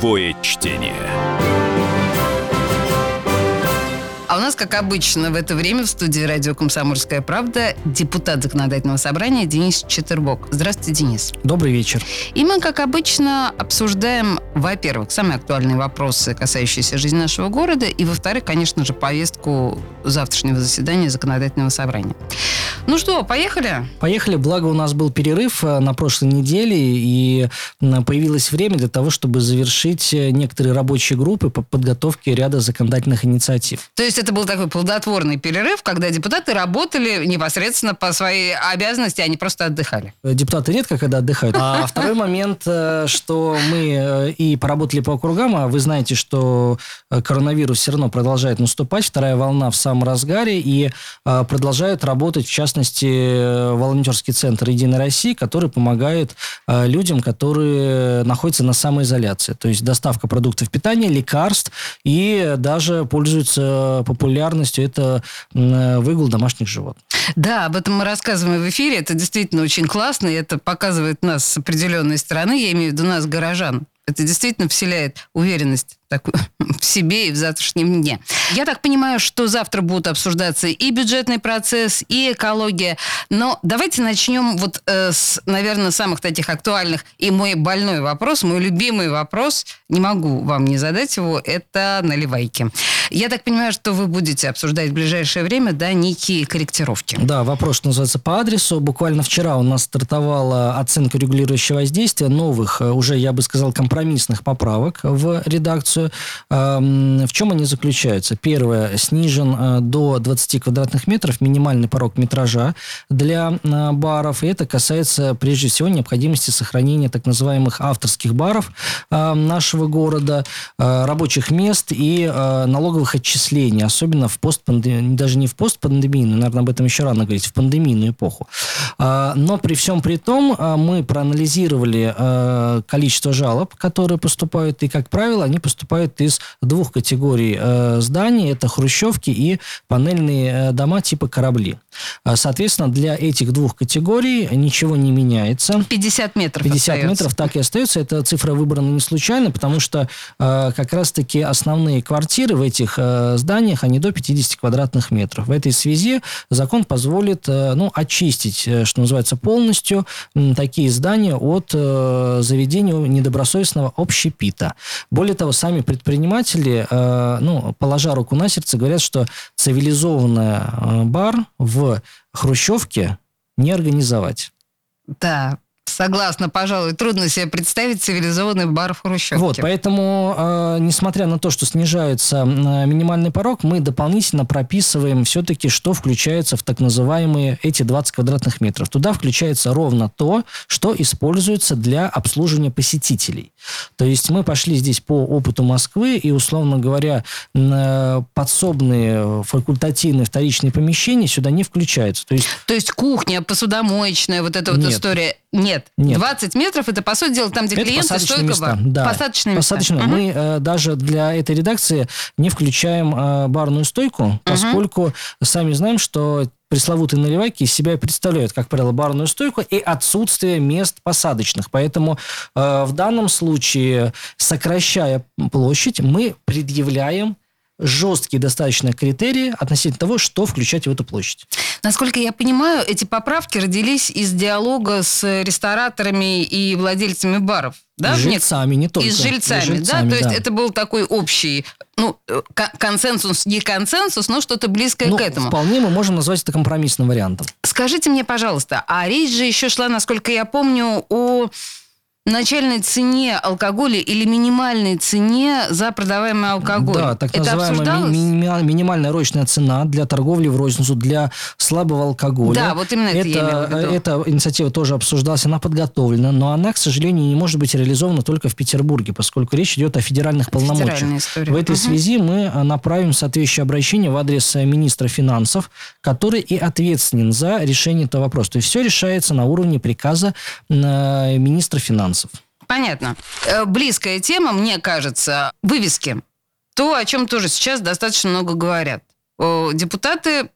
Живое чтение. А у нас, как обычно, в это время в студии радио «Комсомольская правда» депутат Законодательного собрания Денис Четербок. Здравствуйте, Денис. Добрый вечер. И мы, как обычно, обсуждаем, во-первых, самые актуальные вопросы, касающиеся жизни нашего города, и, во-вторых, конечно же, повестку завтрашнего заседания Законодательного собрания. Ну что, поехали? Поехали. Благо у нас был перерыв э, на прошлой неделе, и появилось время для того, чтобы завершить э, некоторые рабочие группы по подготовке ряда законодательных инициатив. То есть это был такой плодотворный перерыв, когда депутаты работали непосредственно по своей обязанности, а не просто отдыхали. Э, депутаты редко когда отдыхают. А второй момент, что мы и поработали по округам, а вы знаете, что коронавирус все равно продолжает наступать, вторая волна в самом разгаре, и продолжают работать, в частности, частности, волонтерский центр «Единой России», который помогает э, людям, которые находятся на самоизоляции. То есть доставка продуктов питания, лекарств и даже пользуется популярностью это выгул домашних животных. Да, об этом мы рассказываем в эфире. Это действительно очень классно, и это показывает нас с определенной стороны, я имею в виду нас, горожан. Это действительно вселяет уверенность такую, в себе и в завтрашнем дне. Я так понимаю, что завтра будут обсуждаться и бюджетный процесс, и экология. Но давайте начнем вот э, с, наверное, самых таких актуальных. И мой больной вопрос, мой любимый вопрос, не могу вам не задать его, это наливайки. Я так понимаю, что вы будете обсуждать в ближайшее время, да, некие корректировки. Да, вопрос называется по адресу. Буквально вчера у нас стартовала оценка регулирующего воздействия новых, э, уже, я бы сказал, компромиссных поправок в редакцию Эм, в чем они заключаются? Первое, снижен э, до 20 квадратных метров минимальный порог метража для э, баров, и это касается прежде всего необходимости сохранения так называемых авторских баров э, нашего города, рабочих мест и налоговых отчислений, особенно в постпандемию, даже не в постпандемийную, наверное, об этом еще рано говорить, в пандемийную эпоху. Но при всем при том мы проанализировали количество жалоб, которые поступают, и, как правило, они поступают поступает из двух категорий э, зданий. Это хрущевки и панельные э, дома типа корабли. Э, соответственно, для этих двух категорий ничего не меняется. 50 метров 50 остается. метров так и остается. Эта цифра выбрана не случайно, потому что э, как раз-таки основные квартиры в этих э, зданиях, они до 50 квадратных метров. В этой связи закон позволит э, ну, очистить, э, что называется, полностью э, такие здания от э, заведения недобросовестного общепита. Более того, сами сами предприниматели, э, ну, положа руку на сердце, говорят, что цивилизованный э, бар в Хрущевке не организовать. Да, Согласна, пожалуй, трудно себе представить цивилизованный бар в Хрущевке. Вот, поэтому, э, несмотря на то, что снижается э, минимальный порог, мы дополнительно прописываем все-таки, что включается в так называемые эти 20 квадратных метров. Туда включается ровно то, что используется для обслуживания посетителей. То есть мы пошли здесь по опыту Москвы, и, условно говоря, э, подсобные, факультативные, вторичные помещения сюда не включаются. То есть, то есть кухня, посудомоечная, вот эта вот Нет. история нет. Нет. 20 метров это, по сути дела, там, где это клиенты, стойка места. Да. Посадочные места. Посадочные. Угу. Мы э, даже для этой редакции не включаем э, барную стойку, угу. поскольку сами знаем, что пресловутые наливайки из себя представляют, как правило, барную стойку и отсутствие мест посадочных. Поэтому э, в данном случае, сокращая площадь, мы предъявляем жесткие достаточно критерии относительно того, что включать в эту площадь. Насколько я понимаю, эти поправки родились из диалога с рестораторами и владельцами баров. Да? И жильцами, не только. И с жильцами, и жильцами да? То да. есть это был такой общий, ну, консенсус, не консенсус, но что-то близкое ну, к этому. Вполне мы можем назвать это компромиссным вариантом. Скажите мне, пожалуйста, а речь же еще шла, насколько я помню, о начальной цене алкоголя или минимальной цене за продаваемый алкоголь. Да, так Это называемая ми- минимальная розничная цена для торговли в розницу, для слабого алкоголя. Да, вот именно это, это я виду. Эта инициатива тоже обсуждалась, она подготовлена, но она, к сожалению, не может быть реализована только в Петербурге, поскольку речь идет о федеральных полномочиях. В этой угу. связи мы э, направим соответствующее обращение в адрес э, министра финансов, который и ответственен за решение этого вопроса. То есть все решается на уровне приказа э, министра финансов финансов. Понятно. Э, близкая тема, мне кажется, вывески. То, о чем тоже сейчас достаточно много говорят. Депутаты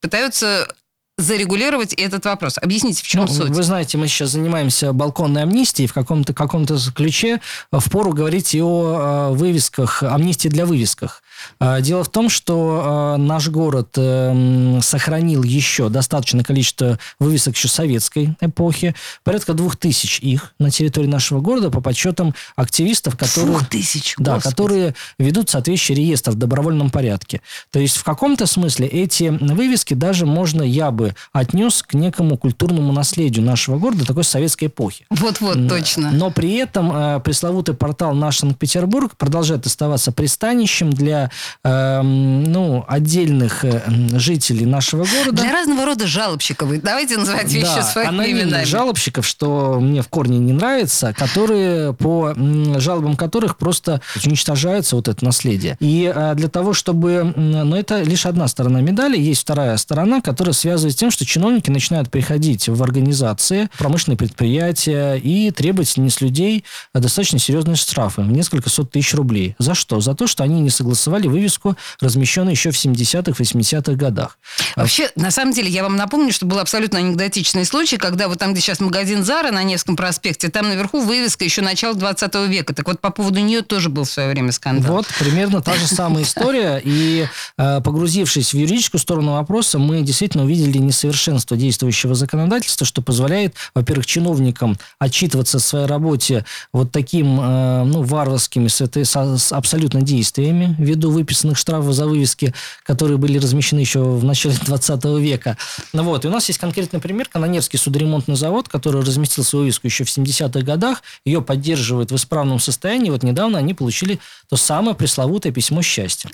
пытаются зарегулировать этот вопрос. Объясните, в чем ну, суть? Вы знаете, мы сейчас занимаемся балконной амнистией. В каком-то каком ключе в пору говорить и о э, вывесках, амнистии для вывесках. Э, дело в том, что э, наш город э, сохранил еще достаточное количество вывесок еще советской эпохи. Порядка двух тысяч их на территории нашего города по подсчетам активистов, которые... Тысяч, Да, которые ведут соответствующий реестр в добровольном порядке. То есть в каком-то смысле эти вывески даже можно, я бы отнес к некому культурному наследию нашего города такой советской эпохи. Вот-вот, точно. Но при этом э, пресловутый портал «Наш Санкт-Петербург» продолжает оставаться пристанищем для э, ну, отдельных э, жителей нашего города. Для разного рода жалобщиков. Давайте называть вещи да, своими именами. жалобщиков, что мне в корне не нравится, которые по жалобам которых просто уничтожается вот это наследие. И э, для того, чтобы... Но это лишь одна сторона медали. Есть вторая сторона, которая связывает с тем, что чиновники начинают приходить в организации, промышленные предприятия и требовать с людей достаточно серьезные штрафы в несколько сот тысяч рублей. За что? За то, что они не согласовали вывеску, размещенную еще в 70-х, 80-х годах. Вообще, на самом деле, я вам напомню, что был абсолютно анекдотичный случай, когда вот там, где сейчас магазин Зара на Невском проспекте, там наверху вывеска еще начала 20 века. Так вот, по поводу нее тоже был в свое время скандал. Вот, примерно та же самая история. И э, погрузившись в юридическую сторону вопроса, мы действительно увидели несовершенство действующего законодательства, что позволяет, во-первых, чиновникам отчитываться о своей работе вот таким э, ну, варварскими с, этой, с абсолютно действиями, ввиду выписанных штрафов за вывески, которые были размещены еще в начале 20 века. Ну, вот. И у нас есть конкретный пример. Канонерский судоремонтный завод, который разместил свою вывеску еще в 70-х годах, ее поддерживает в исправном состоянии. Вот недавно они получили то самое пресловутое письмо счастья.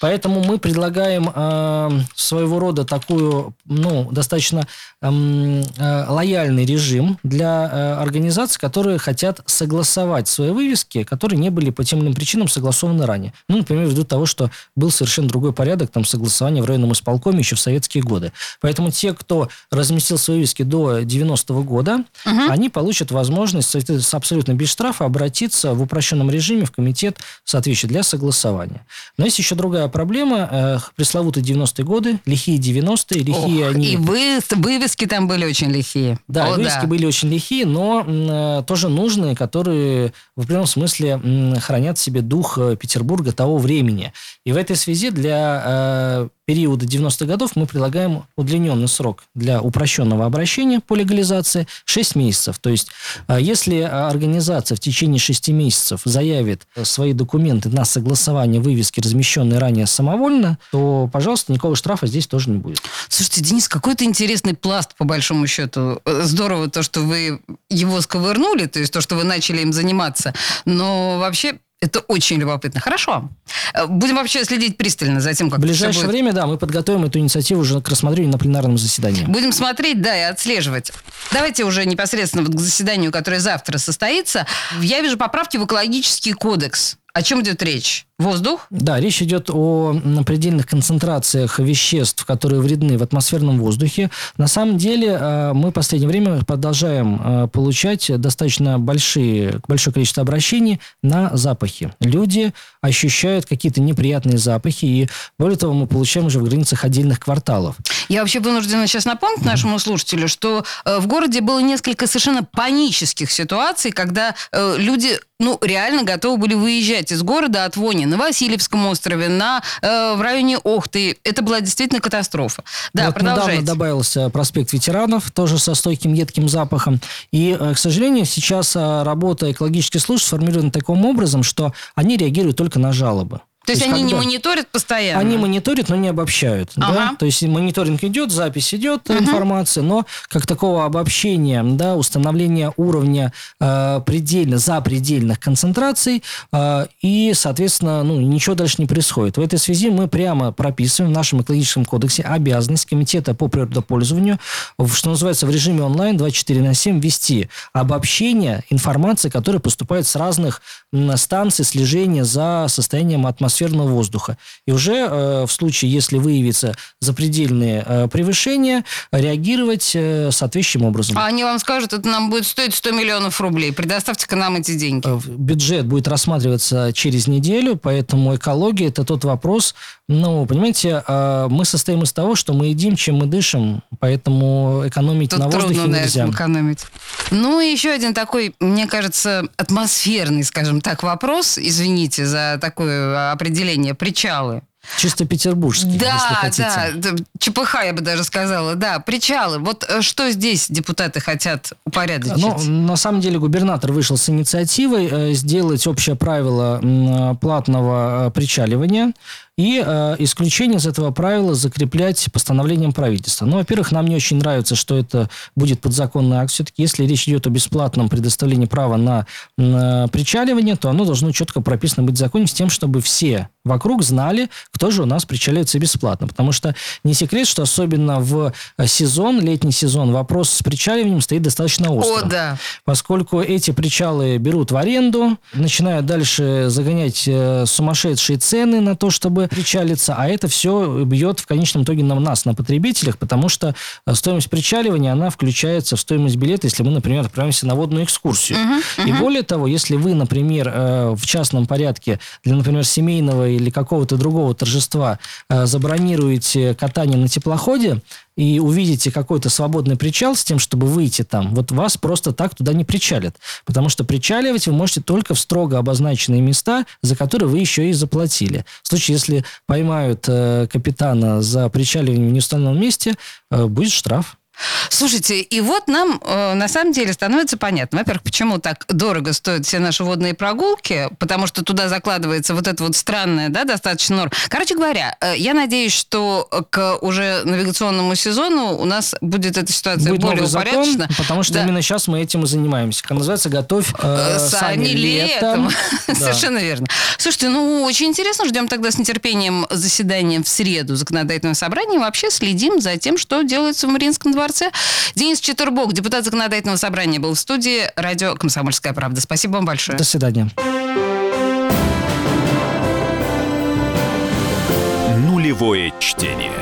Поэтому мы предлагаем э, своего рода такую ну, достаточно эм, э, лояльный режим для э, организаций, которые хотят согласовать свои вывески, которые не были по тем или иным причинам согласованы ранее. Ну, например, ввиду того, что был совершенно другой порядок там согласования в районном исполкоме еще в советские годы. Поэтому те, кто разместил свои вывески до 90-го года, угу. они получат возможность с абсолютно без штрафа обратиться в упрощенном режиме в комитет соответствующий для согласования. Но есть еще другая проблема. Э, пресловутые 90-е годы, лихие 90-е, лихие они... И вы, вывески там были очень лихие. Да, О, вывески да. были очень лихие, но э, тоже нужные, которые в определенном смысле э, хранят в себе дух э, Петербурга того времени. И в этой связи для э, периода 90-х годов мы предлагаем удлиненный срок для упрощенного обращения по легализации 6 месяцев. То есть, э, если организация в течение 6 месяцев заявит свои документы на согласование вывески, размещенные ранее самовольно, то, пожалуйста, никакого штрафа здесь тоже не будет. Слушайте, Денис, какой-то интересный пласт, по большому счету. Здорово то, что вы его сковырнули, то есть то, что вы начали им заниматься. Но вообще это очень любопытно. Хорошо. Будем вообще следить пристально за тем, как В ближайшее время, да, мы подготовим эту инициативу уже к рассмотрению на пленарном заседании. Будем смотреть, да, и отслеживать. Давайте уже непосредственно вот к заседанию, которое завтра состоится. Я вижу поправки в экологический кодекс. О чем идет речь? Воздух? Да, речь идет о предельных концентрациях веществ, которые вредны в атмосферном воздухе. На самом деле э, мы в последнее время продолжаем э, получать достаточно большие, большое количество обращений на запахи. Люди ощущают какие-то неприятные запахи, и более того, мы получаем уже в границах отдельных кварталов. Я вообще вынуждена сейчас напомнить нашему слушателю, что э, в городе было несколько совершенно панических ситуаций, когда люди ну, реально готовы были выезжать из города от вони на Васильевском острове, на, э, в районе Охты. Это была действительно катастрофа. Да, вот продолжайте. недавно добавился проспект ветеранов, тоже со стойким едким запахом. И, э, к сожалению, сейчас э, работа экологических служб сформирована таким образом, что они реагируют только на жалобы. То, есть, они не мониторят постоянно? Они мониторят, но не обобщают. Ага. Да? То есть мониторинг идет, запись идет, угу. информация, но как такого обобщения, да, установления уровня э, предельно, запредельных концентраций э, и, соответственно, ну, ничего дальше не происходит. В этой связи мы прямо прописываем в нашем экологическом кодексе обязанность Комитета по природопользованию, что называется, в режиме онлайн 24 на 7 вести обобщение информации, которая поступает с разных станций слежения за состоянием атмосферы атмосферного воздуха. И уже э, в случае, если выявится запредельные э, превышения, реагировать э, соответствующим образом. А они вам скажут, это нам будет стоить 100 миллионов рублей. Предоставьте-ка нам эти деньги. Э, Бюджет будет рассматриваться через неделю, поэтому экология – это тот вопрос, ну, понимаете, э, мы состоим из того, что мы едим, чем мы дышим, поэтому экономить Тут на воздухе трудно нельзя. этом экономить. Ну и еще один такой, мне кажется, атмосферный, скажем так, вопрос. Извините за такое определение. Причалы. Чисто петербургский, если Да, хотите. да, да, ЧПХ, я бы даже сказала. Да, причалы. Вот э, что здесь депутаты хотят упорядочить? Ну, на самом деле губернатор вышел с инициативой э, сделать общее правило э, платного причаливания и э, исключение из этого правила закреплять постановлением правительства. Ну, во-первых, нам не очень нравится, что это будет подзаконный акт. Все-таки, если речь идет о бесплатном предоставлении права на, на причаливание, то оно должно четко прописано быть в законе с тем, чтобы все вокруг знали, кто же у нас причаливается бесплатно. Потому что не секрет, что особенно в э, сезон, летний сезон, вопрос с причаливанием стоит достаточно остро О, да. поскольку эти причалы берут в аренду, начинают дальше загонять э, сумасшедшие цены на то, чтобы причалиться, а это все бьет в конечном итоге на нас, на потребителях, потому что э, стоимость причаливания, она включается в стоимость билета, если мы, например, отправимся на водную экскурсию. И более того, если вы, например, э, в частном порядке для, например, семейного или какого-то другого торжества э, забронируете катание на теплоходе, и увидите какой-то свободный причал с тем, чтобы выйти там, вот вас просто так туда не причалят. Потому что причаливать вы можете только в строго обозначенные места, за которые вы еще и заплатили. В случае, если поймают э, капитана за причаливание в неустановленном месте, э, будет штраф. Слушайте, и вот нам э, на самом деле становится понятно, во-первых, почему так дорого стоят все наши водные прогулки, потому что туда закладывается вот это вот странное, да, достаточно норм. Короче говоря, э, я надеюсь, что к уже навигационному сезону у нас будет эта ситуация Будет более упорядочена. потому что Да. именно сейчас мы этим и занимаемся. Как называется, готовь э, Э, сани летом. Да. Совершенно верно. Слушайте, ну, очень интересно. Ждем тогда с нетерпением заседания в среду законодательного собрания. И вообще следим за тем, что делается в Мариинском дворце. Денис Четурбок, депутат законодательного собрания, был в студии радио «Комсомольская правда». Спасибо вам большое. До свидания. Нулевое чтение.